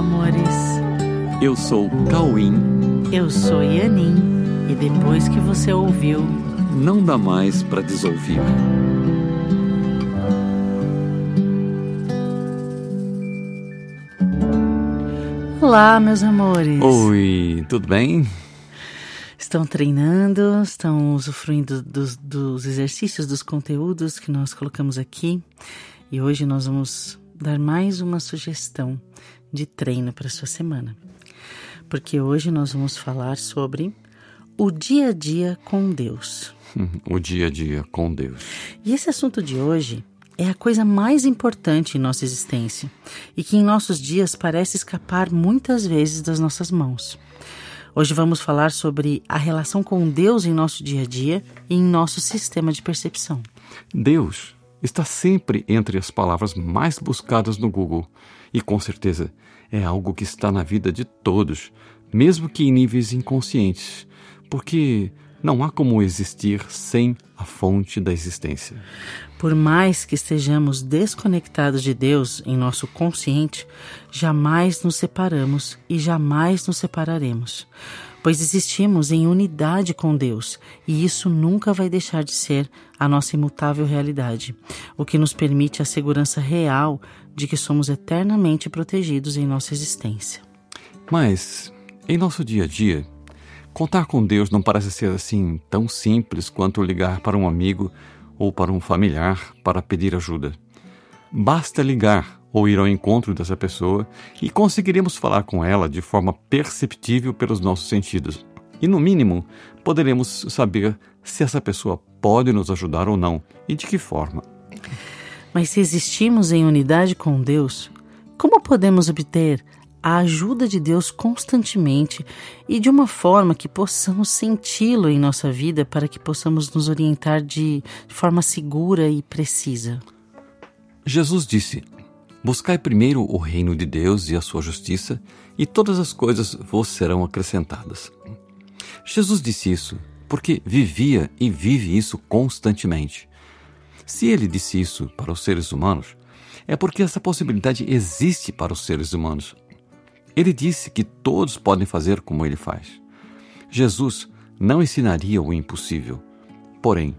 amores. Eu sou Cauim. Eu sou Yanin. E depois que você ouviu, não dá mais para desouvir. Olá, meus amores. Oi, tudo bem? Estão treinando, estão usufruindo dos, dos exercícios, dos conteúdos que nós colocamos aqui. E hoje nós vamos dar mais uma sugestão de treino para sua semana. Porque hoje nós vamos falar sobre o dia a dia com Deus. O dia a dia com Deus. E esse assunto de hoje é a coisa mais importante em nossa existência e que em nossos dias parece escapar muitas vezes das nossas mãos. Hoje vamos falar sobre a relação com Deus em nosso dia a dia e em nosso sistema de percepção. Deus está sempre entre as palavras mais buscadas no Google. E com certeza é algo que está na vida de todos, mesmo que em níveis inconscientes, porque não há como existir sem a fonte da existência. Por mais que estejamos desconectados de Deus em nosso consciente, jamais nos separamos e jamais nos separaremos, pois existimos em unidade com Deus e isso nunca vai deixar de ser a nossa imutável realidade, o que nos permite a segurança real de que somos eternamente protegidos em nossa existência. Mas, em nosso dia a dia, contar com Deus não parece ser assim tão simples quanto ligar para um amigo ou para um familiar para pedir ajuda. Basta ligar ou ir ao encontro dessa pessoa e conseguiremos falar com ela de forma perceptível pelos nossos sentidos. E, no mínimo, poderemos saber se essa pessoa pode nos ajudar ou não e de que forma. Mas se existimos em unidade com Deus, como podemos obter a ajuda de Deus constantemente e de uma forma que possamos senti-lo em nossa vida para que possamos nos orientar de forma segura e precisa. Jesus disse: Buscai primeiro o reino de Deus e a sua justiça, e todas as coisas vos serão acrescentadas. Jesus disse isso porque vivia e vive isso constantemente. Se ele disse isso para os seres humanos, é porque essa possibilidade existe para os seres humanos. Ele disse que todos podem fazer como ele faz. Jesus não ensinaria o impossível. Porém,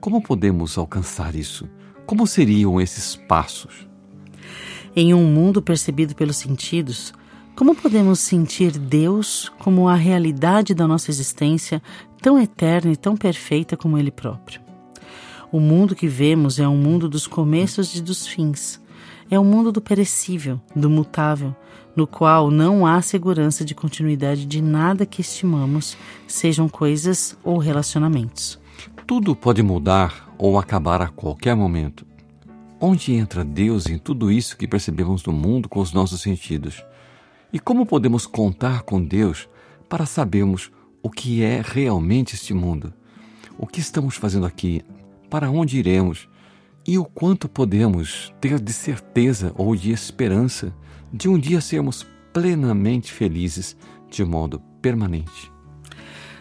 como podemos alcançar isso? Como seriam esses passos? Em um mundo percebido pelos sentidos, como podemos sentir Deus como a realidade da nossa existência, tão eterna e tão perfeita como Ele próprio? O mundo que vemos é um mundo dos começos e dos fins. É um mundo do perecível, do mutável, no qual não há segurança de continuidade de nada que estimamos, sejam coisas ou relacionamentos. Tudo pode mudar ou acabar a qualquer momento. Onde entra Deus em tudo isso que percebemos no mundo com os nossos sentidos? E como podemos contar com Deus para sabermos o que é realmente este mundo? O que estamos fazendo aqui? Para onde iremos? E o quanto podemos ter de certeza ou de esperança de um dia sermos plenamente felizes de modo permanente.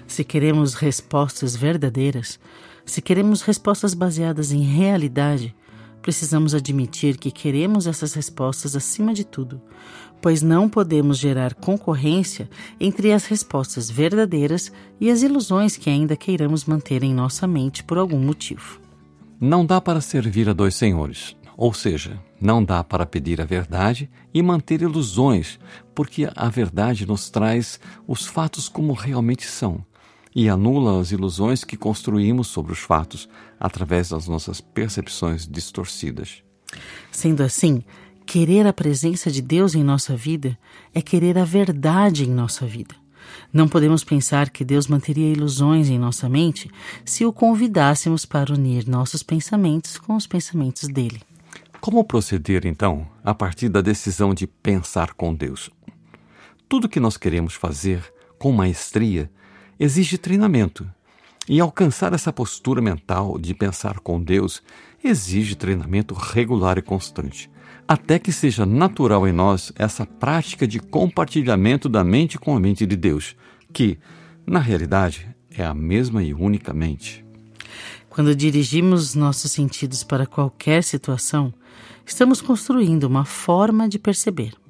Se queremos respostas verdadeiras, se queremos respostas baseadas em realidade, precisamos admitir que queremos essas respostas acima de tudo, pois não podemos gerar concorrência entre as respostas verdadeiras e as ilusões que ainda queiramos manter em nossa mente por algum motivo. Não dá para servir a dois senhores. Ou seja, não dá para pedir a verdade e manter ilusões, porque a verdade nos traz os fatos como realmente são e anula as ilusões que construímos sobre os fatos através das nossas percepções distorcidas. Sendo assim, querer a presença de Deus em nossa vida é querer a verdade em nossa vida. Não podemos pensar que Deus manteria ilusões em nossa mente se o convidássemos para unir nossos pensamentos com os pensamentos dele. Como proceder, então, a partir da decisão de pensar com Deus? Tudo que nós queremos fazer com maestria exige treinamento. E alcançar essa postura mental de pensar com Deus exige treinamento regular e constante, até que seja natural em nós essa prática de compartilhamento da mente com a mente de Deus, que, na realidade, é a mesma e única mente. Quando dirigimos nossos sentidos para qualquer situação, estamos construindo uma forma de perceber.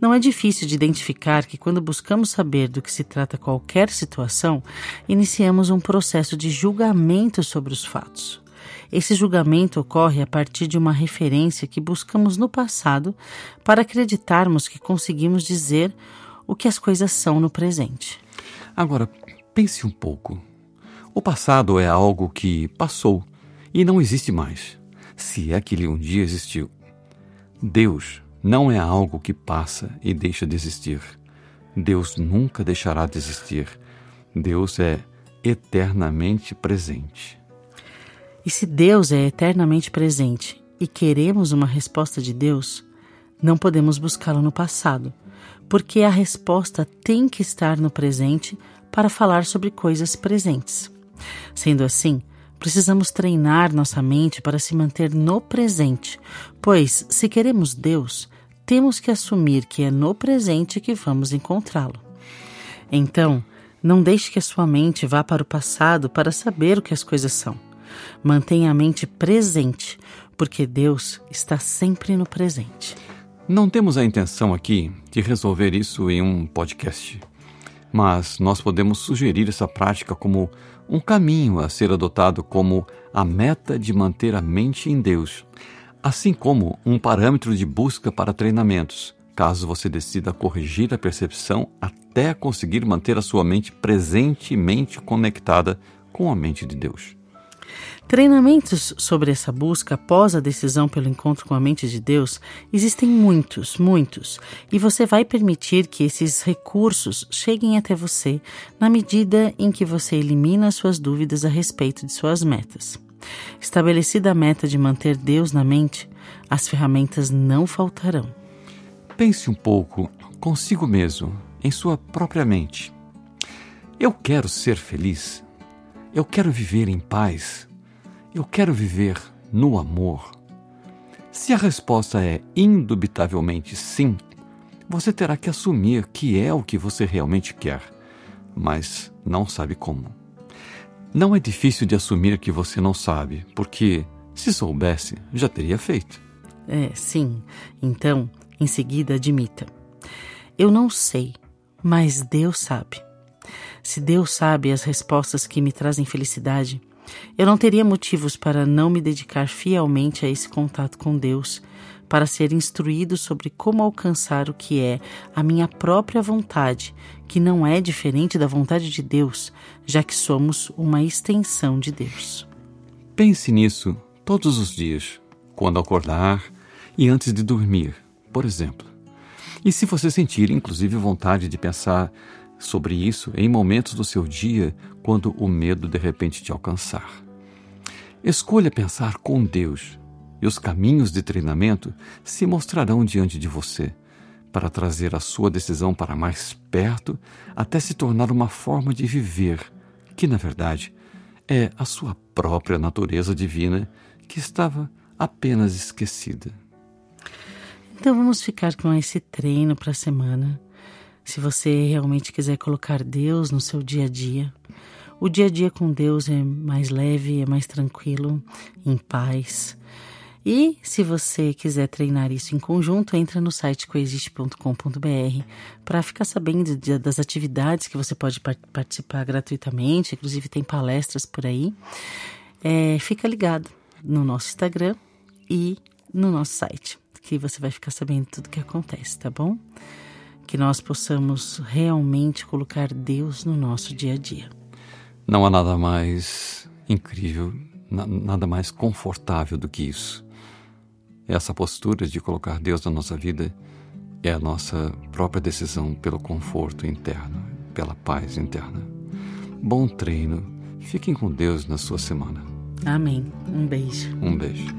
Não é difícil de identificar que, quando buscamos saber do que se trata qualquer situação, iniciamos um processo de julgamento sobre os fatos. Esse julgamento ocorre a partir de uma referência que buscamos no passado para acreditarmos que conseguimos dizer o que as coisas são no presente. Agora, pense um pouco. O passado é algo que passou e não existe mais, se é que ele um dia existiu. Deus não é algo que passa e deixa de existir. Deus nunca deixará de existir. Deus é eternamente presente. E se Deus é eternamente presente e queremos uma resposta de Deus, não podemos buscá-lo no passado, porque a resposta tem que estar no presente para falar sobre coisas presentes. Sendo assim, precisamos treinar nossa mente para se manter no presente, pois, se queremos Deus, temos que assumir que é no presente que vamos encontrá-lo. Então, não deixe que a sua mente vá para o passado para saber o que as coisas são. Mantenha a mente presente, porque Deus está sempre no presente. Não temos a intenção aqui de resolver isso em um podcast, mas nós podemos sugerir essa prática como um caminho a ser adotado como a meta de manter a mente em Deus, assim como um parâmetro de busca para treinamentos, caso você decida corrigir a percepção até conseguir manter a sua mente presentemente conectada com a mente de Deus. Treinamentos sobre essa busca após a decisão pelo encontro com a mente de Deus existem muitos, muitos, e você vai permitir que esses recursos cheguem até você na medida em que você elimina suas dúvidas a respeito de suas metas. Estabelecida a meta de manter Deus na mente, as ferramentas não faltarão. Pense um pouco consigo mesmo, em sua própria mente. Eu quero ser feliz. Eu quero viver em paz. Eu quero viver no amor? Se a resposta é indubitavelmente sim, você terá que assumir que é o que você realmente quer, mas não sabe como. Não é difícil de assumir que você não sabe, porque, se soubesse, já teria feito. É, sim. Então, em seguida, admita: Eu não sei, mas Deus sabe. Se Deus sabe as respostas que me trazem felicidade, eu não teria motivos para não me dedicar fielmente a esse contato com Deus, para ser instruído sobre como alcançar o que é a minha própria vontade, que não é diferente da vontade de Deus, já que somos uma extensão de Deus. Pense nisso todos os dias, quando acordar e antes de dormir, por exemplo. E se você sentir, inclusive, vontade de pensar sobre isso em momentos do seu dia quando o medo de repente te alcançar. Escolha pensar com Deus e os caminhos de treinamento se mostrarão diante de você para trazer a sua decisão para mais perto até se tornar uma forma de viver que, na verdade, é a sua própria natureza divina que estava apenas esquecida. Então vamos ficar com esse treino para a semana se você realmente quiser colocar Deus no seu dia a dia, o dia a dia com Deus é mais leve, é mais tranquilo, em paz. E se você quiser treinar isso em conjunto, entra no site coexiste.com.br para ficar sabendo das atividades que você pode participar gratuitamente, inclusive tem palestras por aí. É, fica ligado no nosso Instagram e no nosso site, que você vai ficar sabendo tudo o que acontece, tá bom? Que nós possamos realmente colocar Deus no nosso dia a dia. Não há nada mais incrível, nada mais confortável do que isso. Essa postura de colocar Deus na nossa vida é a nossa própria decisão pelo conforto interno, pela paz interna. Bom treino. Fiquem com Deus na sua semana. Amém. Um beijo. Um beijo.